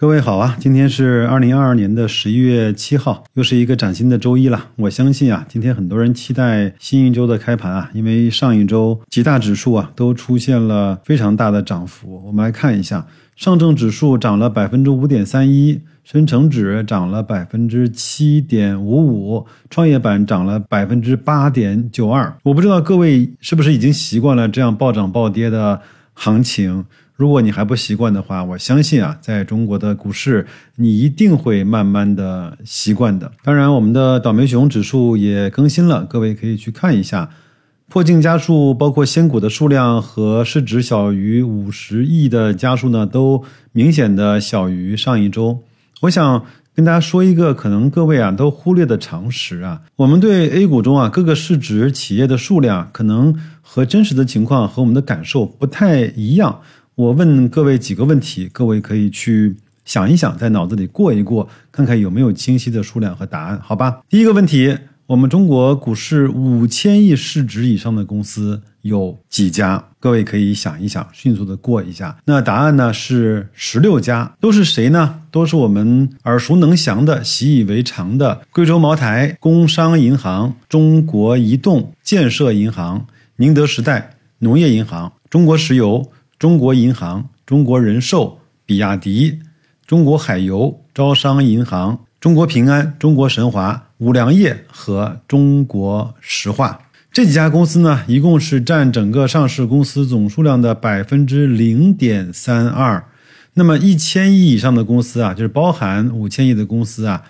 各位好啊，今天是二零二二年的十一月七号，又是一个崭新的周一了。我相信啊，今天很多人期待新一周的开盘啊，因为上一周几大指数啊都出现了非常大的涨幅。我们来看一下，上证指数涨了百分之五点三一，深成指涨了百分之七点五五，创业板涨了百分之八点九二。我不知道各位是不是已经习惯了这样暴涨暴跌的行情。如果你还不习惯的话，我相信啊，在中国的股市，你一定会慢慢的习惯的。当然，我们的倒霉熊指数也更新了，各位可以去看一下，破净家数，包括仙股的数量和市值小于五十亿的家数呢，都明显的小于上一周。我想跟大家说一个可能各位啊都忽略的常识啊，我们对 A 股中啊各个市值企业的数量，可能和真实的情况和我们的感受不太一样。我问各位几个问题，各位可以去想一想，在脑子里过一过，看看有没有清晰的数量和答案，好吧？第一个问题，我们中国股市五千亿市值以上的公司有几家？各位可以想一想，迅速的过一下。那答案呢是十六家，都是谁呢？都是我们耳熟能详的、习以为常的贵州茅台、工商银行、中国移动、建设银行、宁德时代、农业银行、中国石油。中国银行、中国人寿、比亚迪、中国海油、招商银行、中国平安、中国神华、五粮液和中国石化这几家公司呢，一共是占整个上市公司总数量的百分之零点三二。那么一千亿以上的公司啊，就是包含五千亿的公司啊。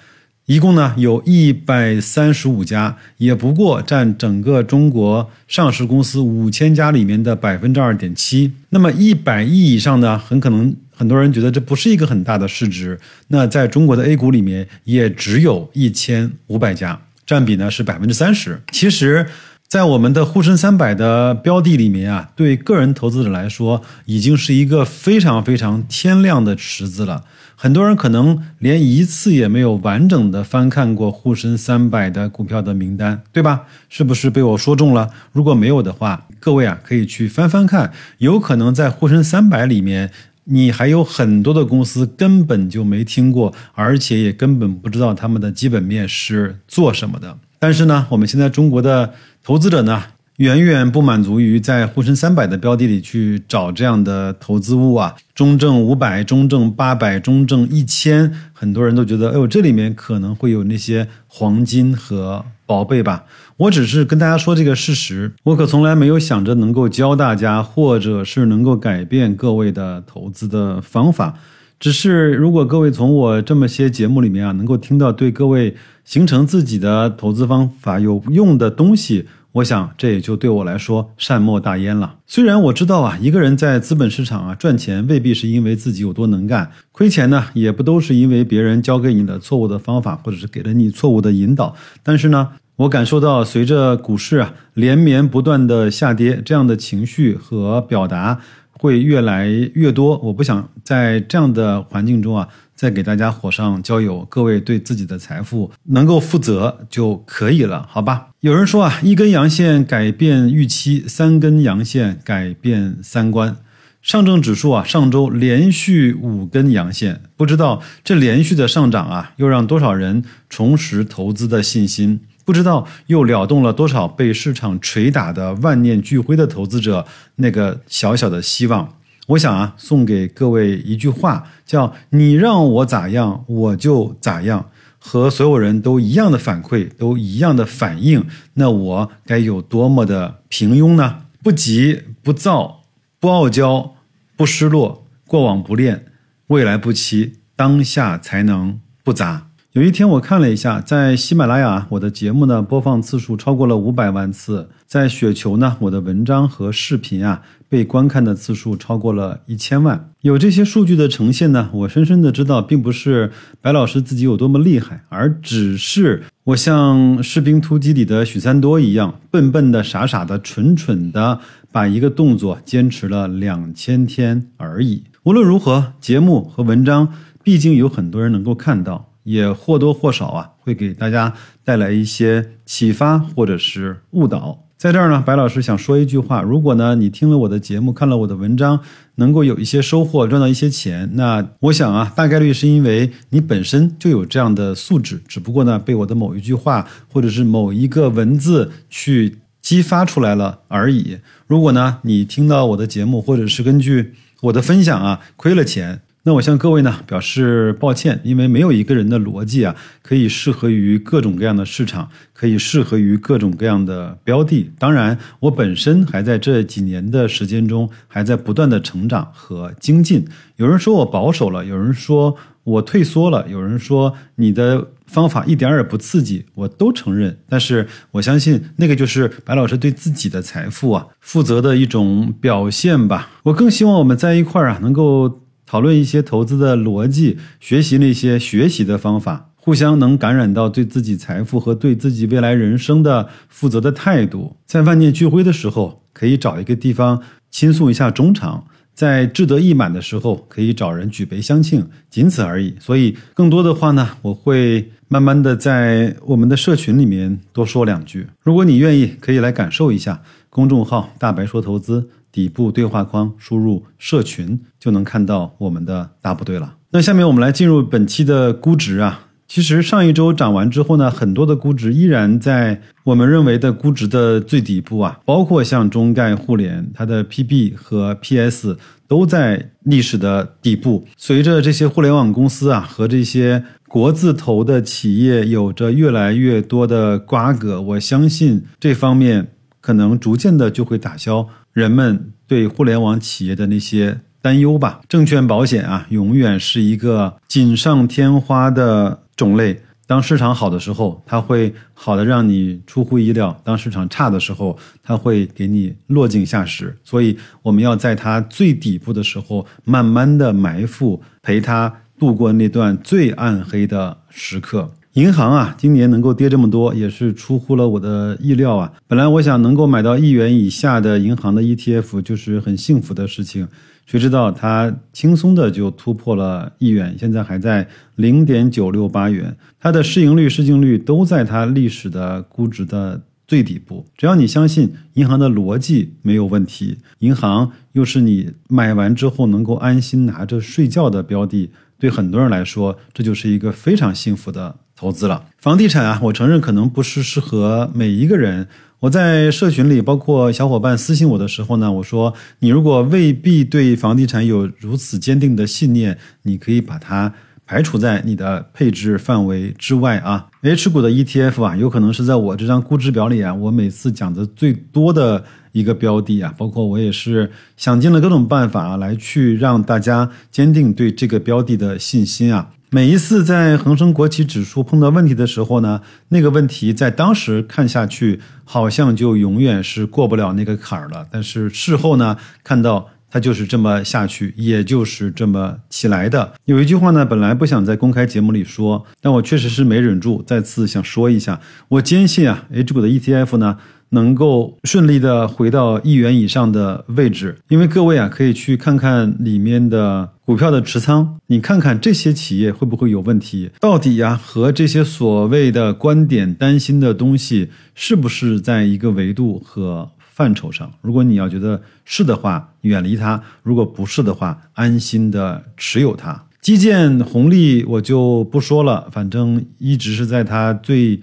一共呢有一百三十五家，也不过占整个中国上市公司五千家里面的百分之二点七。那么一百亿以上呢，很可能很多人觉得这不是一个很大的市值。那在中国的 A 股里面，也只有一千五百家，占比呢是百分之三十。其实，在我们的沪深三百的标的里面啊，对个人投资者来说，已经是一个非常非常天量的池子了。很多人可能连一次也没有完整的翻看过沪深三百的股票的名单，对吧？是不是被我说中了？如果没有的话，各位啊可以去翻翻看，有可能在沪深三百里面，你还有很多的公司根本就没听过，而且也根本不知道他们的基本面是做什么的。但是呢，我们现在中国的投资者呢？远远不满足于在沪深三百的标的里去找这样的投资物啊，中证五百、中证八百、中证一千，很多人都觉得，哎呦，这里面可能会有那些黄金和宝贝吧。我只是跟大家说这个事实，我可从来没有想着能够教大家，或者是能够改变各位的投资的方法。只是如果各位从我这么些节目里面啊，能够听到对各位形成自己的投资方法有用的东西。我想，这也就对我来说善莫大焉了。虽然我知道啊，一个人在资本市场啊赚钱，未必是因为自己有多能干，亏钱呢，也不都是因为别人教给你的错误的方法，或者是给了你错误的引导。但是呢，我感受到随着股市啊连绵不断的下跌，这样的情绪和表达会越来越多。我不想在这样的环境中啊。再给大家火上浇油，各位对自己的财富能够负责就可以了，好吧？有人说啊，一根阳线改变预期，三根阳线改变三观。上证指数啊，上周连续五根阳线，不知道这连续的上涨啊，又让多少人重拾投资的信心？不知道又撩动了多少被市场捶打的万念俱灰的投资者那个小小的希望？我想啊，送给各位一句话，叫“你让我咋样，我就咋样”，和所有人都一样的反馈，都一样的反应，那我该有多么的平庸呢？不急不躁，不傲娇，不失落，过往不恋，未来不期，当下才能不杂。有一天我看了一下，在喜马拉雅，我的节目呢播放次数超过了五百万次；在雪球呢，我的文章和视频啊被观看的次数超过了一千万。有这些数据的呈现呢，我深深的知道，并不是白老师自己有多么厉害，而只是我像《士兵突击》里的许三多一样，笨笨的、傻傻的、蠢蠢的，把一个动作坚持了两千天而已。无论如何，节目和文章毕竟有很多人能够看到。也或多或少啊，会给大家带来一些启发或者是误导。在这儿呢，白老师想说一句话：如果呢你听了我的节目，看了我的文章，能够有一些收获，赚到一些钱，那我想啊，大概率是因为你本身就有这样的素质，只不过呢被我的某一句话或者是某一个文字去激发出来了而已。如果呢你听到我的节目，或者是根据我的分享啊亏了钱。那我向各位呢表示抱歉，因为没有一个人的逻辑啊可以适合于各种各样的市场，可以适合于各种各样的标的。当然，我本身还在这几年的时间中还在不断的成长和精进。有人说我保守了，有人说我退缩了，有人说你的方法一点也不刺激，我都承认。但是我相信那个就是白老师对自己的财富啊负责的一种表现吧。我更希望我们在一块儿啊能够。讨论一些投资的逻辑，学习那些学习的方法，互相能感染到对自己财富和对自己未来人生的负责的态度。在万念俱灰的时候，可以找一个地方倾诉一下衷肠；在志得意满的时候，可以找人举杯相庆，仅此而已。所以，更多的话呢，我会慢慢的在我们的社群里面多说两句。如果你愿意，可以来感受一下公众号“大白说投资”。底部对话框输入社群就能看到我们的大部队了。那下面我们来进入本期的估值啊。其实上一周涨完之后呢，很多的估值依然在我们认为的估值的最底部啊，包括像中概互联，它的 PB 和 PS 都在历史的底部。随着这些互联网公司啊和这些国字头的企业有着越来越多的瓜葛，我相信这方面可能逐渐的就会打消。人们对互联网企业的那些担忧吧，证券保险啊，永远是一个锦上添花的种类。当市场好的时候，它会好的让你出乎意料；当市场差的时候，它会给你落井下石。所以，我们要在它最底部的时候，慢慢的埋伏，陪它度过那段最暗黑的时刻。银行啊，今年能够跌这么多，也是出乎了我的意料啊。本来我想能够买到一元以下的银行的 ETF，就是很幸福的事情。谁知道它轻松的就突破了一元，现在还在零点九六八元。它的市盈率、市净率都在它历史的估值的最底部。只要你相信银行的逻辑没有问题，银行又是你买完之后能够安心拿着睡觉的标的，对很多人来说，这就是一个非常幸福的。投资了房地产啊，我承认可能不是适合每一个人。我在社群里，包括小伙伴私信我的时候呢，我说你如果未必对房地产有如此坚定的信念，你可以把它排除在你的配置范围之外啊。H 股的 ETF 啊，有可能是在我这张估值表里啊，我每次讲的最多的一个标的啊，包括我也是想尽了各种办法啊来去让大家坚定对这个标的的信心啊。每一次在恒生国企指数碰到问题的时候呢，那个问题在当时看下去好像就永远是过不了那个坎儿了。但是事后呢，看到它就是这么下去，也就是这么起来的。有一句话呢，本来不想在公开节目里说，但我确实是没忍住，再次想说一下。我坚信啊，H 股的 ETF 呢。能够顺利的回到一元以上的位置，因为各位啊，可以去看看里面的股票的持仓，你看看这些企业会不会有问题？到底呀，和这些所谓的观点担心的东西，是不是在一个维度和范畴上？如果你要觉得是的话，远离它；如果不是的话，安心的持有它。基建红利我就不说了，反正一直是在它最。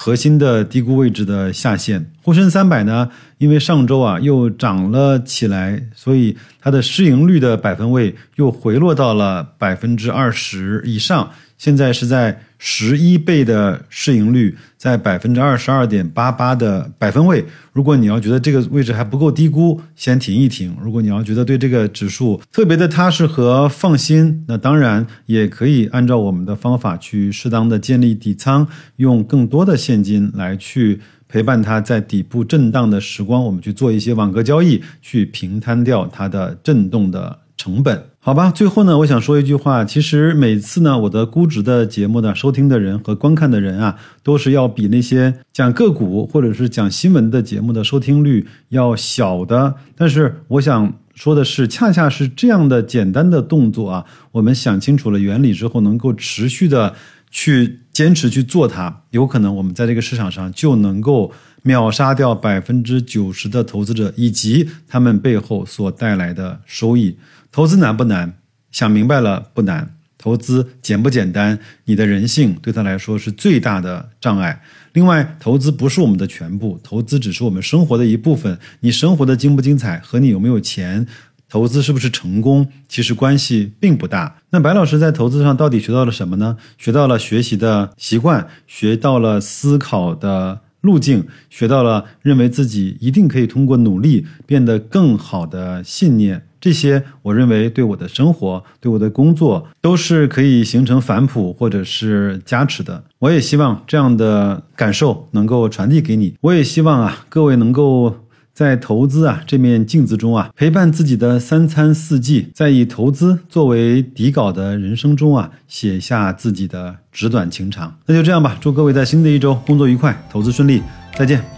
核心的低估位置的下限，沪深三百呢，因为上周啊又涨了起来，所以它的市盈率的百分位又回落到了百分之二十以上。现在是在十一倍的市盈率，在百分之二十二点八八的百分位。如果你要觉得这个位置还不够低估，先停一停。如果你要觉得对这个指数特别的踏实和放心，那当然也可以按照我们的方法去适当的建立底仓，用更多的现金来去陪伴它在底部震荡的时光，我们去做一些网格交易，去平摊掉它的震动的成本。好吧，最后呢，我想说一句话。其实每次呢，我的估值的节目的收听的人和观看的人啊，都是要比那些讲个股或者是讲新闻的节目的收听率要小的。但是我想说的是，恰恰是这样的简单的动作啊，我们想清楚了原理之后，能够持续的去坚持去做它，有可能我们在这个市场上就能够。秒杀掉百分之九十的投资者以及他们背后所带来的收益。投资难不难？想明白了不难。投资简不简单？你的人性对他来说是最大的障碍。另外，投资不是我们的全部，投资只是我们生活的一部分。你生活的精不精彩和你有没有钱，投资是不是成功，其实关系并不大。那白老师在投资上到底学到了什么呢？学到了学习的习惯，学到了思考的路径，学到了认为自己一定可以通过努力变得更好的信念。这些我认为对我的生活、对我的工作都是可以形成反哺或者是加持的。我也希望这样的感受能够传递给你。我也希望啊，各位能够在投资啊这面镜子中啊，陪伴自己的三餐四季，在以投资作为底稿的人生中啊，写下自己的纸短情长。那就这样吧，祝各位在新的一周工作愉快，投资顺利，再见。